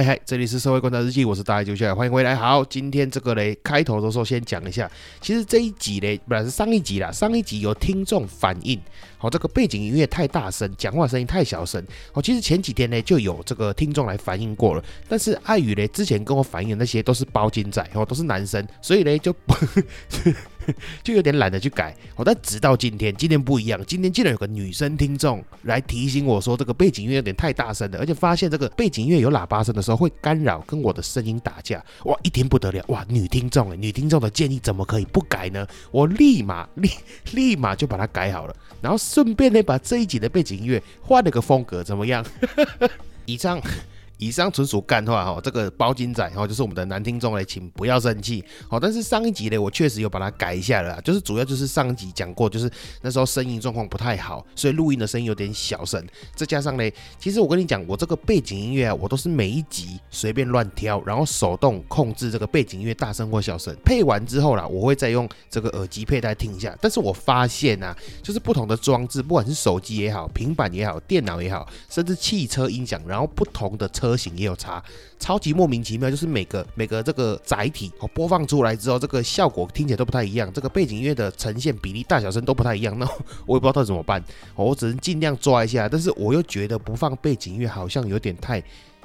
嗨嗨，这里是社会观察日记，我是大爱九下，欢迎回来。好，今天这个嘞，开头的时候先讲一下，其实这一集嘞，本来是上一集啦，上一集有听众反映，好，这个背景音乐太大声，讲话声音太小声。好，其实前几天呢就有这个听众来反映过了，但是碍于嘞之前跟我反映的那些都是包金仔，哦，都是男生，所以嘞就。就有点懒得去改，哦，但直到今天，今天不一样，今天竟然有个女生听众来提醒我说，这个背景音乐有点太大声了，而且发现这个背景音乐有喇叭声的时候会干扰跟我的声音打架，哇，一听不得了，哇，女听众哎，女听众的建议怎么可以不改呢？我立马立立马就把它改好了，然后顺便呢把这一集的背景音乐换了个风格，怎么样？以上。以上纯属干话哈，这个包金仔哈就是我们的男听众嘞，请不要生气好。但是上一集呢，我确实有把它改一下了，就是主要就是上一集讲过，就是那时候声音状况不太好，所以录音的声音有点小声。再加上呢，其实我跟你讲，我这个背景音乐啊，我都是每一集随便乱挑，然后手动控制这个背景音乐大声或小声。配完之后啦，我会再用这个耳机佩戴听一下。但是我发现啊，就是不同的装置，不管是手机也好，平板也好，电脑也好，甚至汽车音响，然后不同的车。车型也有差，超级莫名其妙，就是每个每个这个载体哦播放出来之后，这个效果听起来都不太一样，这个背景音乐的呈现比例、大小声都不太一样，那我也不知道到底怎么办，我只能尽量抓一下，但是我又觉得不放背景音乐好像有点太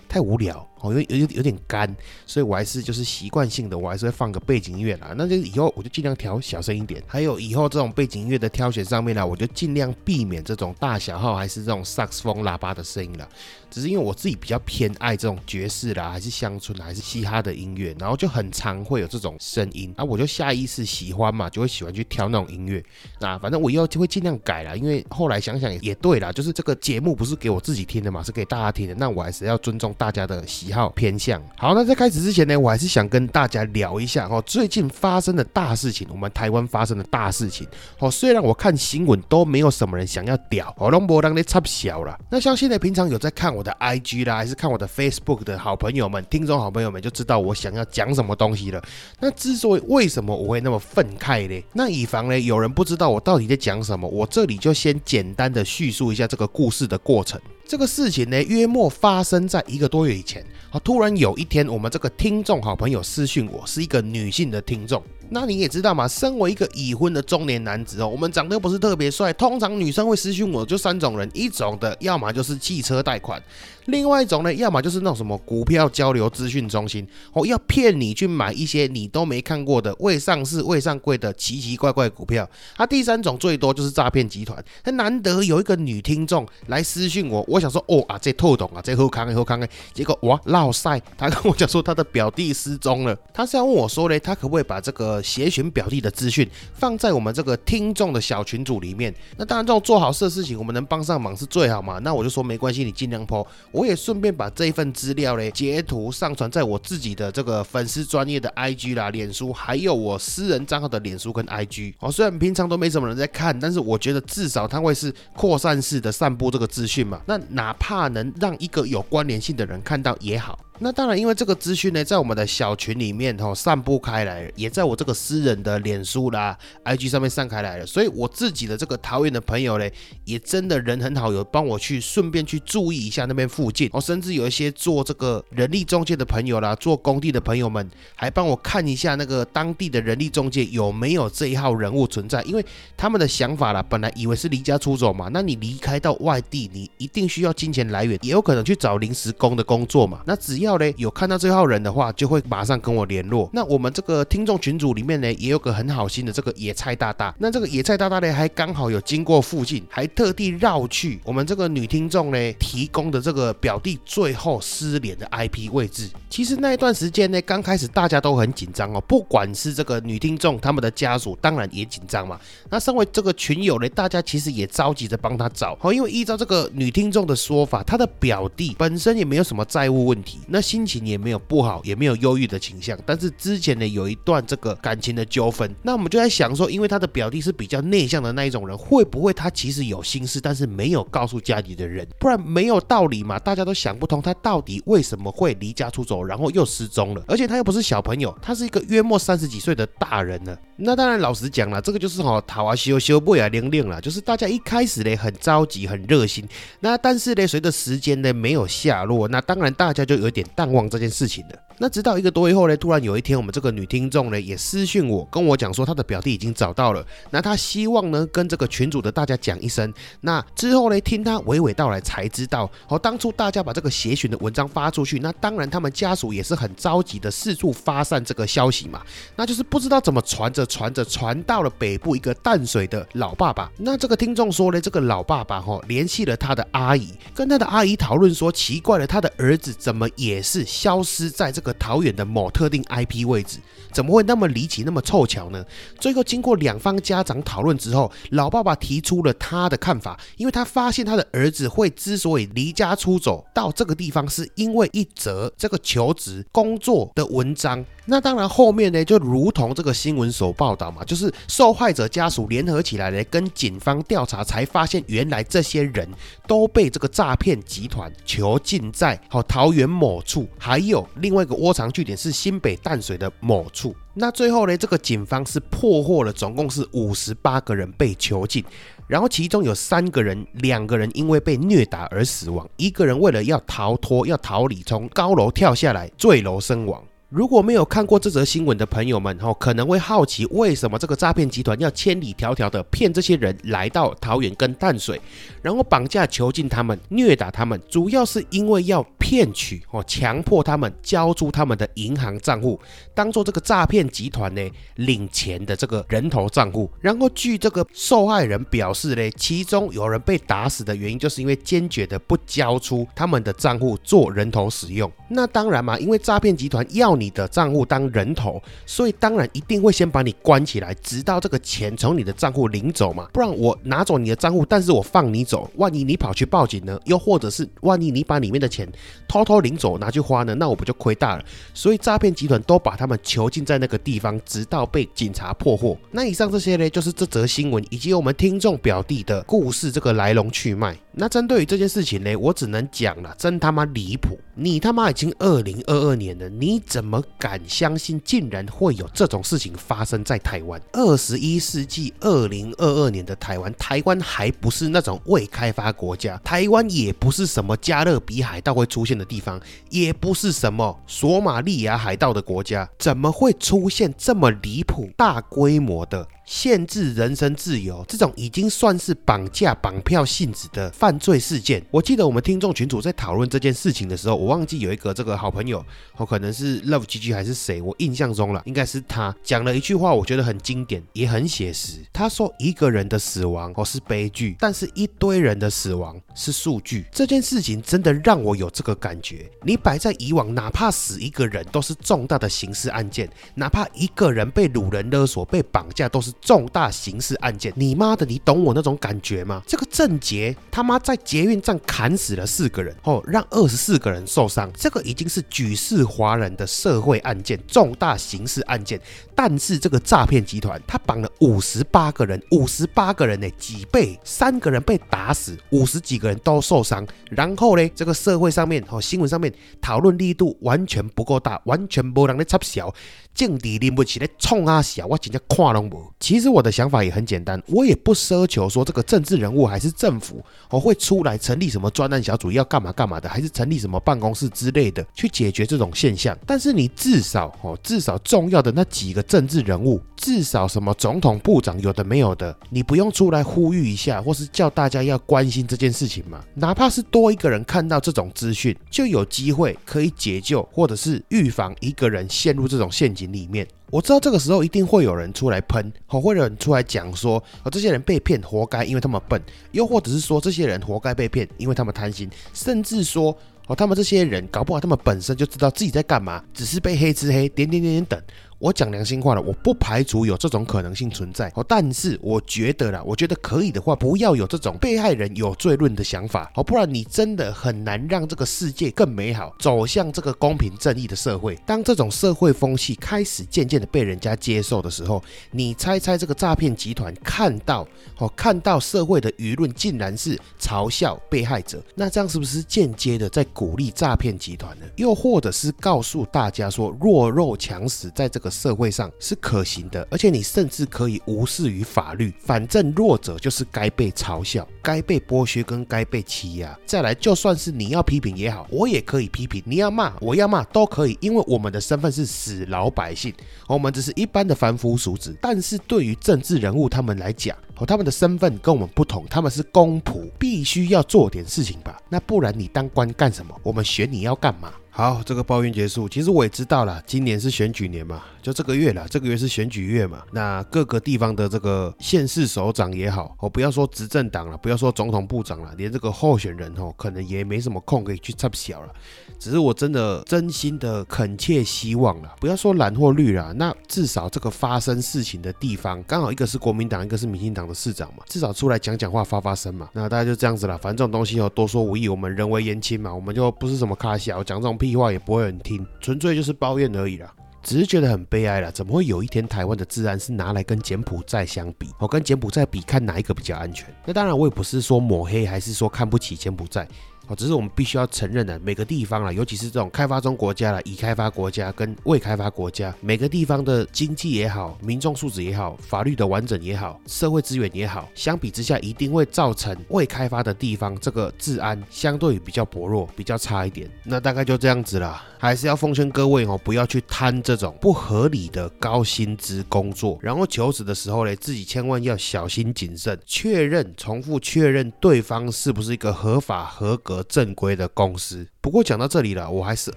太无聊。哦，有有有点干，所以我还是就是习惯性的，我还是会放个背景音乐啦。那就以后我就尽量调小声一点。还有以后这种背景音乐的挑选上面呢，我就尽量避免这种大小号还是这种萨克斯风喇叭的声音了。只是因为我自己比较偏爱这种爵士啦，还是乡村还是嘻哈的音乐，然后就很常会有这种声音啊，我就下意识喜欢嘛，就会喜欢去挑那种音乐。那反正我以后就会尽量改啦，因为后来想想也对啦，就是这个节目不是给我自己听的嘛，是给大家听的，那我还是要尊重大家的喜。好偏向好，那在开始之前呢，我还是想跟大家聊一下哦，最近发生的大事情，我们台湾发生的大事情哦。虽然我看新闻都没有什么人想要屌，哦，龙博当的插小了。那像现在平常有在看我的 IG 啦，还是看我的 Facebook 的好朋友们、听众好朋友们，就知道我想要讲什么东西了。那之所以为什么我会那么愤慨呢？那以防呢有人不知道我到底在讲什么，我这里就先简单的叙述一下这个故事的过程。这个事情呢，约莫发生在一个多月以前。好，突然有一天，我们这个听众好朋友私讯我，是一个女性的听众。那你也知道嘛，身为一个已婚的中年男子哦，我们长得又不是特别帅，通常女生会私讯我就三种人，一种的要么就是汽车贷款，另外一种呢，要么就是那种什么股票交流资讯中心哦，要骗你去买一些你都没看过的未上市未上柜的奇奇怪怪股票。啊，第三种最多就是诈骗集团。那难得有一个女听众来私讯我，我想说哦啊，这透懂啊，这后康后康哎，结果哇，闹晒，他跟我讲说他的表弟失踪了，他是要问我说嘞，他可不可以把这个。协寻表弟的资讯放在我们这个听众的小群组里面。那当然，这种做好事的事情，我们能帮上忙是最好嘛。那我就说没关系，你尽量抛。我也顺便把这一份资料嘞截图上传在我自己的这个粉丝专业的 IG 啦、脸书，还有我私人账号的脸书跟 IG。哦，虽然平常都没什么人在看，但是我觉得至少它会是扩散式的散布这个资讯嘛。那哪怕能让一个有关联性的人看到也好。那当然，因为这个资讯呢，在我们的小群里面哈散布开来，也在我这个私人的脸书啦、IG 上面散开来了，所以我自己的这个桃园的朋友呢，也真的人很好，有帮我去顺便去注意一下那边附近哦，甚至有一些做这个人力中介的朋友啦，做工地的朋友们，还帮我看一下那个当地的人力中介有没有这一号人物存在，因为他们的想法啦，本来以为是离家出走嘛，那你离开到外地，你一定需要金钱来源，也有可能去找临时工的工作嘛，那只要。要嘞，有看到这号人的话，就会马上跟我联络。那我们这个听众群组里面呢，也有个很好心的这个野菜大大。那这个野菜大大呢，还刚好有经过附近，还特地绕去我们这个女听众呢提供的这个表弟最后失联的 IP 位置。其实那一段时间呢，刚开始大家都很紧张哦，不管是这个女听众他们的家属，当然也紧张嘛。那身为这个群友呢，大家其实也着急着帮他找哦，因为依照这个女听众的说法，她的表弟本身也没有什么债务问题。那心情也没有不好，也没有忧郁的倾向。但是之前呢，有一段这个感情的纠纷，那我们就在想说，因为他的表弟是比较内向的那一种人，会不会他其实有心事，但是没有告诉家里的人？不然没有道理嘛，大家都想不通他到底为什么会离家出走，然后又失踪了，而且他又不是小朋友，他是一个约莫三十几岁的大人了。那当然，老实讲了，这个就是哈，桃啊修修不啊灵灵了，就是大家一开始呢很着急、很热心，那但是呢，随着时间呢没有下落，那当然大家就有点淡忘这件事情了。那直到一个多月后呢，突然有一天，我们这个女听众呢也私讯我，跟我讲说她的表弟已经找到了，那她希望呢跟这个群主的大家讲一声。那之后呢，听她娓娓道来才知道，哦，当初大家把这个协寻的文章发出去，那当然他们家属也是很着急的四处发散这个消息嘛，那就是不知道怎么传着传着传到了北部一个淡水的老爸爸。那这个听众说呢，这个老爸爸哈联系了他的阿姨，跟他的阿姨讨论说，奇怪了，他的儿子怎么也也是消失在这个桃园的某特定 IP 位置，怎么会那么离奇，那么凑巧呢？最后经过两方家长讨论之后，老爸爸提出了他的看法，因为他发现他的儿子会之所以离家出走到这个地方，是因为一则这个求职工作的文章。那当然后面呢，就如同这个新闻所报道嘛，就是受害者家属联合起来呢，跟警方调查，才发现原来这些人都被这个诈骗集团囚禁在好桃园某处，还有另外一个窝藏据点是新北淡水的某处。那最后呢，这个警方是破获了，总共是五十八个人被囚禁，然后其中有三个人，两个人因为被虐打而死亡，一个人为了要逃脱要逃离，从高楼跳下来坠楼身亡。如果没有看过这则新闻的朋友们，哦，可能会好奇为什么这个诈骗集团要千里迢迢的骗这些人来到桃园跟淡水，然后绑架囚禁他们、虐打他们，主要是因为要骗取哦，强迫他们交出他们的银行账户，当做这个诈骗集团呢领钱的这个人头账户。然后据这个受害人表示呢，其中有人被打死的原因，就是因为坚决的不交出他们的账户做人头使用。那当然嘛，因为诈骗集团要。你的账户当人头，所以当然一定会先把你关起来，直到这个钱从你的账户领走嘛。不然我拿走你的账户，但是我放你走，万一你跑去报警呢？又或者是万一你把里面的钱偷偷领走拿去花呢？那我不就亏大了？所以诈骗集团都把他们囚禁在那个地方，直到被警察破获。那以上这些呢，就是这则新闻以及我们听众表弟的故事这个来龙去脉。那针对于这件事情呢，我只能讲了，真他妈离谱！你他妈已经二零二二年了，你怎么敢相信竟然会有这种事情发生在台湾？二十一世纪二零二二年的台湾，台湾还不是那种未开发国家，台湾也不是什么加勒比海盗会出现的地方，也不是什么索马利亚海盗的国家，怎么会出现这么离谱、大规模的？限制人身自由，这种已经算是绑架、绑票性质的犯罪事件。我记得我们听众群主在讨论这件事情的时候，我忘记有一个这个好朋友，哦，可能是 Love GG 还是谁，我印象中了，应该是他讲了一句话，我觉得很经典，也很写实。他说：“一个人的死亡哦是悲剧，但是一堆人的死亡是数据。”这件事情真的让我有这个感觉。你摆在以往，哪怕死一个人都是重大的刑事案件，哪怕一个人被掳人勒索、被绑架都是。重大刑事案件，你妈的，你懂我那种感觉吗？这个郑杰他妈在捷运站砍死了四个人，哦，让二十四个人受伤，这个已经是举世华人的社会案件，重大刑事案件。但是这个诈骗集团他绑了五十八个人，五十八个人呢，几倍，三个人被打死，五十几个人都受伤。然后呢，这个社会上面哦，新闻上面讨论力度完全不够大，完全无人在插小。劲敌拎不起来冲啊小，我真正看拢无。其实我的想法也很简单，我也不奢求说这个政治人物还是政府哦会出来成立什么专案小组要干嘛干嘛的，还是成立什么办公室之类的去解决这种现象。但是你至少哦，至少重要的那几个政治人物，至少什么总统、部长有的没有的，你不用出来呼吁一下，或是叫大家要关心这件事情吗？哪怕是多一个人看到这种资讯，就有机会可以解救或者是预防一个人陷入这种陷阱。里面我知道这个时候一定会有人出来喷，或会有人出来讲说，哦，这些人被骗活该，因为他们笨；又或者是说，这些人活该被骗，因为他们贪心；甚至说，哦，他们这些人搞不好他们本身就知道自己在干嘛，只是被黑吃黑，点点点点等。我讲良心话了，我不排除有这种可能性存在哦。但是我觉得啦，我觉得可以的话，不要有这种被害人有罪论的想法哦，不然你真的很难让这个世界更美好，走向这个公平正义的社会。当这种社会风气开始渐渐的被人家接受的时候，你猜猜这个诈骗集团看到哦，看到社会的舆论竟然是嘲笑被害者，那这样是不是间接的在鼓励诈骗集团呢？又或者是告诉大家说弱肉强食在这个社会上是可行的，而且你甚至可以无视于法律，反正弱者就是该被嘲笑、该被剥削跟该被欺压。再来，就算是你要批评也好，我也可以批评；你要骂，我要骂都可以，因为我们的身份是死老百姓，我们只是一般的凡夫俗子。但是对于政治人物他们来讲，和，他们的身份跟我们不同，他们是公仆，必须要做点事情吧？那不然你当官干什么？我们选你要干嘛？好，这个抱怨结束。其实我也知道了，今年是选举年嘛，就这个月了，这个月是选举月嘛。那各个地方的这个县市首长也好，哦，不要说执政党了，不要说总统部长了，连这个候选人哦，可能也没什么空可以去插小了。只是我真的真心的恳切希望了，不要说蓝或绿了，那至少这个发生事情的地方，刚好一个是国民党，一个是民进党的市长嘛，至少出来讲讲话，发发声嘛。那大家就这样子了，反正这种东西哦，多说无益，我们人为言轻嘛，我们就不是什么卡小，讲这种屁话也不会很听，纯粹就是抱怨而已啦。只是觉得很悲哀了，怎么会有一天台湾的治安是拿来跟柬埔寨相比？我跟柬埔寨比，看哪一个比较安全？那当然，我也不是说抹黑，还是说看不起柬埔寨。哦，只是我们必须要承认的，每个地方啦，尤其是这种开发中国家啦、已开发国家跟未开发国家，每个地方的经济也好、民众素质也好、法律的完整也好、社会资源也好，相比之下，一定会造成未开发的地方这个治安相对比较薄弱、比较差一点。那大概就这样子啦，还是要奉劝各位哦，不要去贪这种不合理的高薪资工作，然后求职的时候呢，自己千万要小心谨慎，确认、重复确认对方是不是一个合法合格。和正规的公司。不过讲到这里了，我还是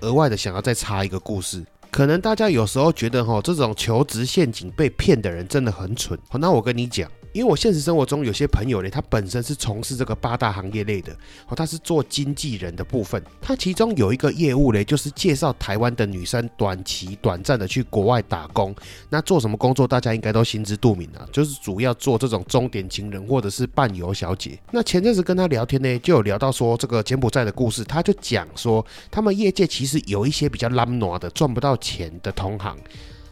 额外的想要再插一个故事。可能大家有时候觉得哈，这种求职陷阱被骗的人真的很蠢。好，那我跟你讲。因为我现实生活中有些朋友呢，他本身是从事这个八大行业类的，哦，他是做经纪人的部分，他其中有一个业务呢，就是介绍台湾的女生短期、短暂的去国外打工。那做什么工作，大家应该都心知肚明啊，就是主要做这种钟点情人或者是伴游小姐。那前阵子跟他聊天呢，就有聊到说这个柬埔寨的故事，他就讲说，他们业界其实有一些比较懒惰的、赚不到钱的同行。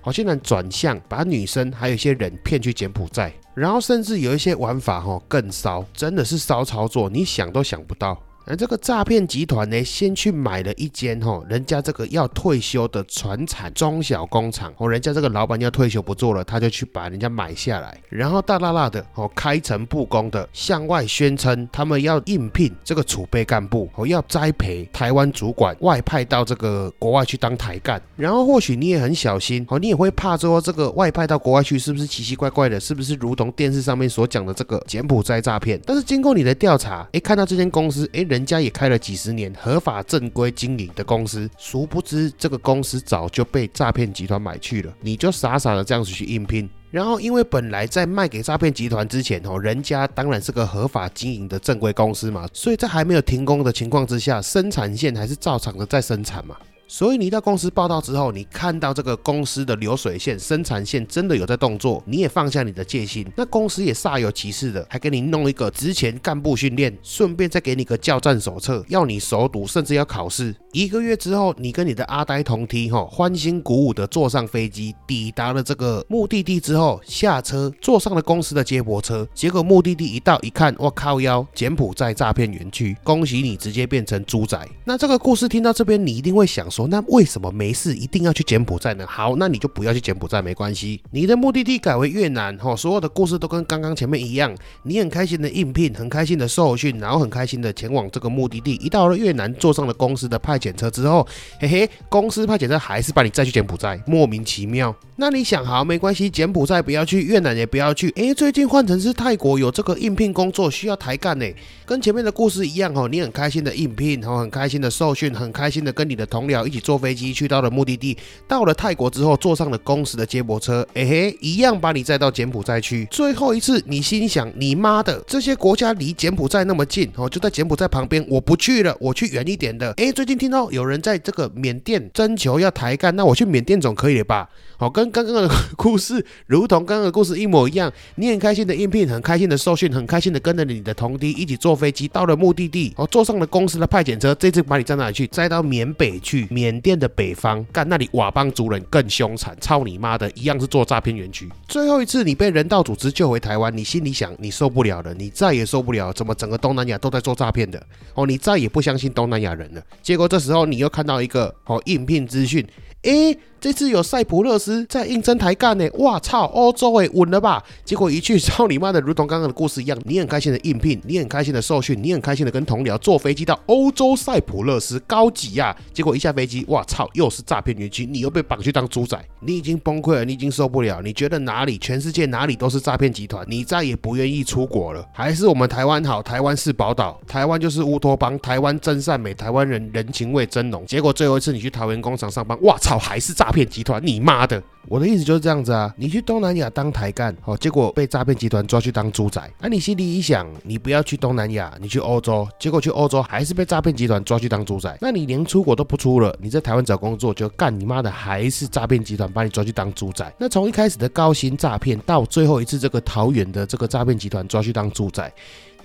好，心人转向把女生还有一些人骗去柬埔寨，然后甚至有一些玩法哈更骚，真的是骚操作，你想都想不到。而这个诈骗集团呢，先去买了一间哈，人家这个要退休的船产中小工厂哦，人家这个老板要退休不做了，他就去把人家买下来，然后大大大的哦，开诚布公的向外宣称，他们要应聘这个储备干部哦，要栽培台湾主管外派到这个国外去当台干，然后或许你也很小心哦，你也会怕说这个外派到国外去是不是奇奇怪怪的，是不是如同电视上面所讲的这个柬埔寨诈骗？但是经过你的调查，哎，看到这间公司，哎人。人家也开了几十年合法正规经营的公司，殊不知这个公司早就被诈骗集团买去了。你就傻傻的这样子去应聘，然后因为本来在卖给诈骗集团之前哦，人家当然是个合法经营的正规公司嘛，所以在还没有停工的情况之下，生产线还是照常的在生产嘛。所以你到公司报道之后，你看到这个公司的流水线、生产线真的有在动作，你也放下你的戒心。那公司也煞有其事的，还给你弄一个职前干部训练，顺便再给你个教战手册，要你熟读，甚至要考试。一个月之后，你跟你的阿呆同梯，哈，欢欣鼓舞的坐上飞机，抵达了这个目的地之后，下车坐上了公司的接驳车。结果目的地一到一看，我靠腰，柬埔寨诈骗园区，恭喜你直接变成猪仔。那这个故事听到这边，你一定会想。说那为什么没事一定要去柬埔寨呢？好，那你就不要去柬埔寨，没关系。你的目的地改为越南，哈，所有的故事都跟刚刚前面一样。你很开心的应聘，很开心的受训，然后很开心的前往这个目的地。一到了越南，坐上了公司的派遣车之后，嘿嘿，公司派遣车还是把你载去柬埔寨，莫名其妙。那你想，好，没关系，柬埔寨不要去，越南也不要去。诶，最近换成是泰国有这个应聘工作需要抬干呢，跟前面的故事一样哦。你很开心的应聘，然后，很开心的受训，很开心的跟你的同僚。一起坐飞机去到了目的地。到了泰国之后，坐上了公司的接驳车，哎嘿，一样把你载到柬埔寨去。最后一次，你心想：你妈的，这些国家离柬埔寨那么近哦，就在柬埔寨旁边，我不去了，我去远一点的。哎，最近听到有人在这个缅甸征求要抬干，那我去缅甸总可以了吧？好，跟刚刚的故事，如同刚刚的故事一模一样。你很开心的应聘，很开心的受训，很开心的跟着你的同弟一起坐飞机到了目的地，哦，坐上了公司的派遣车，这次把你载哪里去？载到缅北去，缅甸的北方，干那里佤邦族人更凶残，操你妈的，一样是做诈骗园区。最后一次你被人道组织救回台湾，你心里想，你受不了了，你再也受不了，怎么整个东南亚都在做诈骗的？哦，你再也不相信东南亚人了。结果这时候你又看到一个哦应聘资讯，诶。这次有塞浦路斯在应征台干呢，哇操，欧洲诶，稳了吧？结果一去，操你妈的，如同刚刚的故事一样，你很开心的应聘，你很开心的受训，你很开心的跟同僚坐飞机到欧洲塞浦路斯，高级呀！结果一下飞机，哇操，又是诈骗园区，你又被绑去当猪仔，你已经崩溃了，你已经受不了，你觉得哪里全世界哪里都是诈骗集团，你再也不愿意出国了，还是我们台湾好？台湾是宝岛，台湾就是乌托邦，台湾真善美，台湾人人情味真浓。结果最后一次你去桃园工厂上班，我操，还是诈骗集团，你！妈的！我的意思就是这样子啊，你去东南亚当台干，哦，结果被诈骗集团抓去当猪仔。那你心里一想，你不要去东南亚，你去欧洲，结果去欧洲还是被诈骗集团抓去当猪仔。那你连出国都不出了，你在台湾找工作就干你妈的，还是诈骗集团把你抓去当猪仔。那从一开始的高薪诈骗，到最后一次这个桃园的这个诈骗集团抓去当猪仔。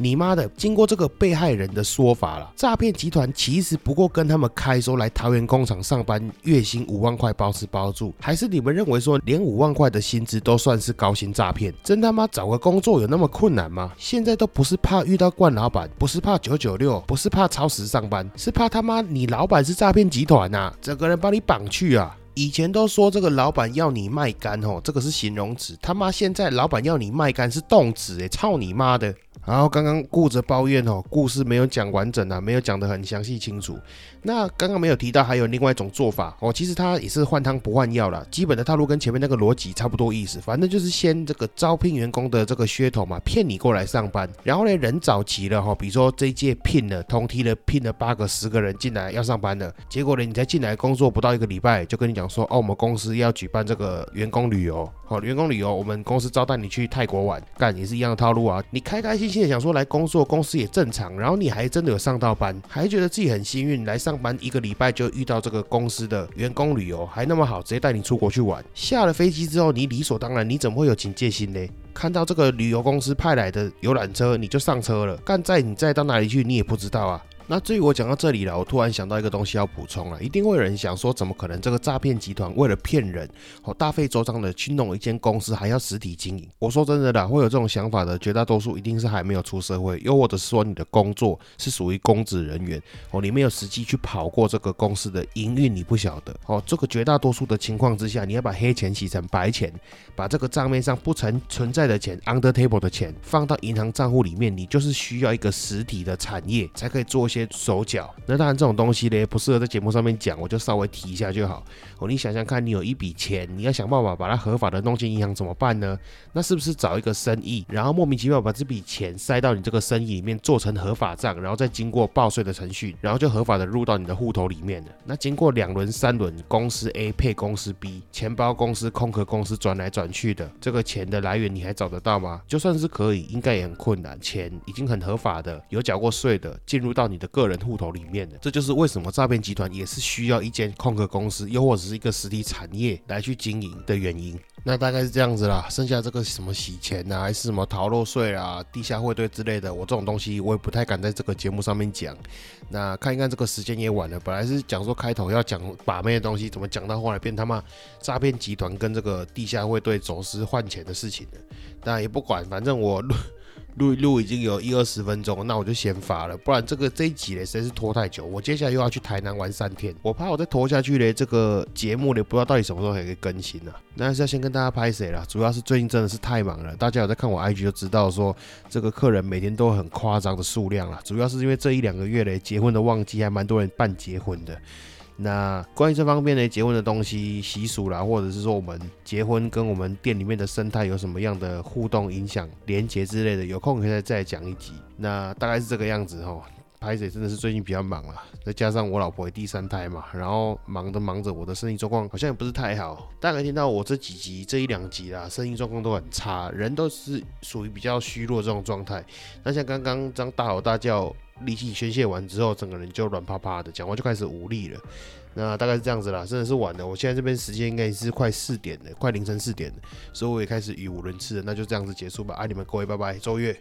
你妈的！经过这个被害人的说法了，诈骗集团其实不过跟他们开说来桃园工厂上班，月薪五万块包吃包住，还是你们认为说连五万块的薪资都算是高薪诈骗？真他妈找个工作有那么困难吗？现在都不是怕遇到惯老板，不是怕九九六，不是怕超时上班，是怕他妈你老板是诈骗集团呐，整个人把你绑去啊！以前都说这个老板要你卖干哦，这个是形容词，他妈现在老板要你卖干是动词诶，操你妈的！然后刚刚顾着抱怨哦，故事没有讲完整啊，没有讲得很详细清楚。那刚刚没有提到还有另外一种做法哦，其实他也是换汤不换药了，基本的套路跟前面那个逻辑差不多意思。反正就是先这个招聘员工的这个噱头嘛，骗你过来上班。然后呢，人找齐了哈，比如说这一届聘了通梯了，聘了八个十个人进来要上班的，结果呢，你才进来工作不到一个礼拜，就跟你讲说哦，我们公司要举办这个员工旅游，好，员工旅游，我们公司招待你去泰国玩，干也是一样的套路啊。你开开心心的想说来工作，公司也正常，然后你还真的有上到班，还觉得自己很幸运来上班一个礼拜。就遇到这个公司的员工旅游还那么好，直接带你出国去玩。下了飞机之后，你理所当然，你怎么会有警戒心呢？看到这个旅游公司派来的游览车，你就上车了。干在你再到哪里去，你也不知道啊。那至于我讲到这里了，我突然想到一个东西要补充了，一定会有人想说，怎么可能这个诈骗集团为了骗人，哦大费周章的去弄一间公司，还要实体经营？我说真的啦，会有这种想法的绝大多数一定是还没有出社会，又或者说你的工作是属于公职人员，哦你没有实际去跑过这个公司的营运，你不晓得。哦这个绝大多数的情况之下，你要把黑钱洗成白钱，把这个账面上不曾存在的钱，under table 的钱放到银行账户里面，你就是需要一个实体的产业才可以做一些。手脚，那当然这种东西呢不适合在节目上面讲，我就稍微提一下就好。哦，你想想看，你有一笔钱，你要想办法把它合法的弄进银行，怎么办呢？那是不是找一个生意，然后莫名其妙把这笔钱塞到你这个生意里面，做成合法账，然后再经过报税的程序，然后就合法的入到你的户头里面了。那经过两轮、三轮，公司 A 配公司 B，钱包公司、空壳公司转来转去的，这个钱的来源你还找得到吗？就算是可以，应该也很困难。钱已经很合法的，有缴过税的，进入到你的个人户头里面的，这就是为什么诈骗集团也是需要一间空壳公司，又或者是一个实体产业来去经营的原因。那大概是这样子啦。剩下这个什么洗钱啊，还是什么逃漏税啊、地下汇兑之类的，我这种东西我也不太敢在这个节目上面讲。那看一看这个时间也晚了，本来是讲说开头要讲把妹的东西，怎么讲到后来变他妈诈骗集团跟这个地下汇兑走私换钱的事情了？但也不管，反正我。录一录已经有一二十分钟，那我就先发了，不然这个这一集嘞实在是拖太久。我接下来又要去台南玩三天，我怕我再拖下去嘞，这个节目呢不知道到底什么时候可以更新啊。那还是要先跟大家拍谁啦，主要是最近真的是太忙了，大家有在看我 IG 就知道说这个客人每天都很夸张的数量了，主要是因为这一两个月嘞结婚的旺季，还蛮多人办结婚的。那关于这方面呢结婚的东西习俗啦，或者是说我们结婚跟我们店里面的生态有什么样的互动影响、连接之类的，有空可以再再讲一集。那大概是这个样子哈。拍子真的是最近比较忙了，再加上我老婆也第三胎嘛，然后忙着忙着，我的生意状况好像也不是太好。大概听到我这几集这一两集啦，生意状况都很差，人都是属于比较虚弱这种状态。那像刚刚这样大吼大叫，力气宣泄完之后，整个人就软趴趴的，讲话就开始无力了。那大概是这样子啦，真的是晚了。我现在这边时间应该是快四点了，快凌晨四点了，所以我也开始语无伦次了。那就这样子结束吧，爱你们各位，拜拜，周月。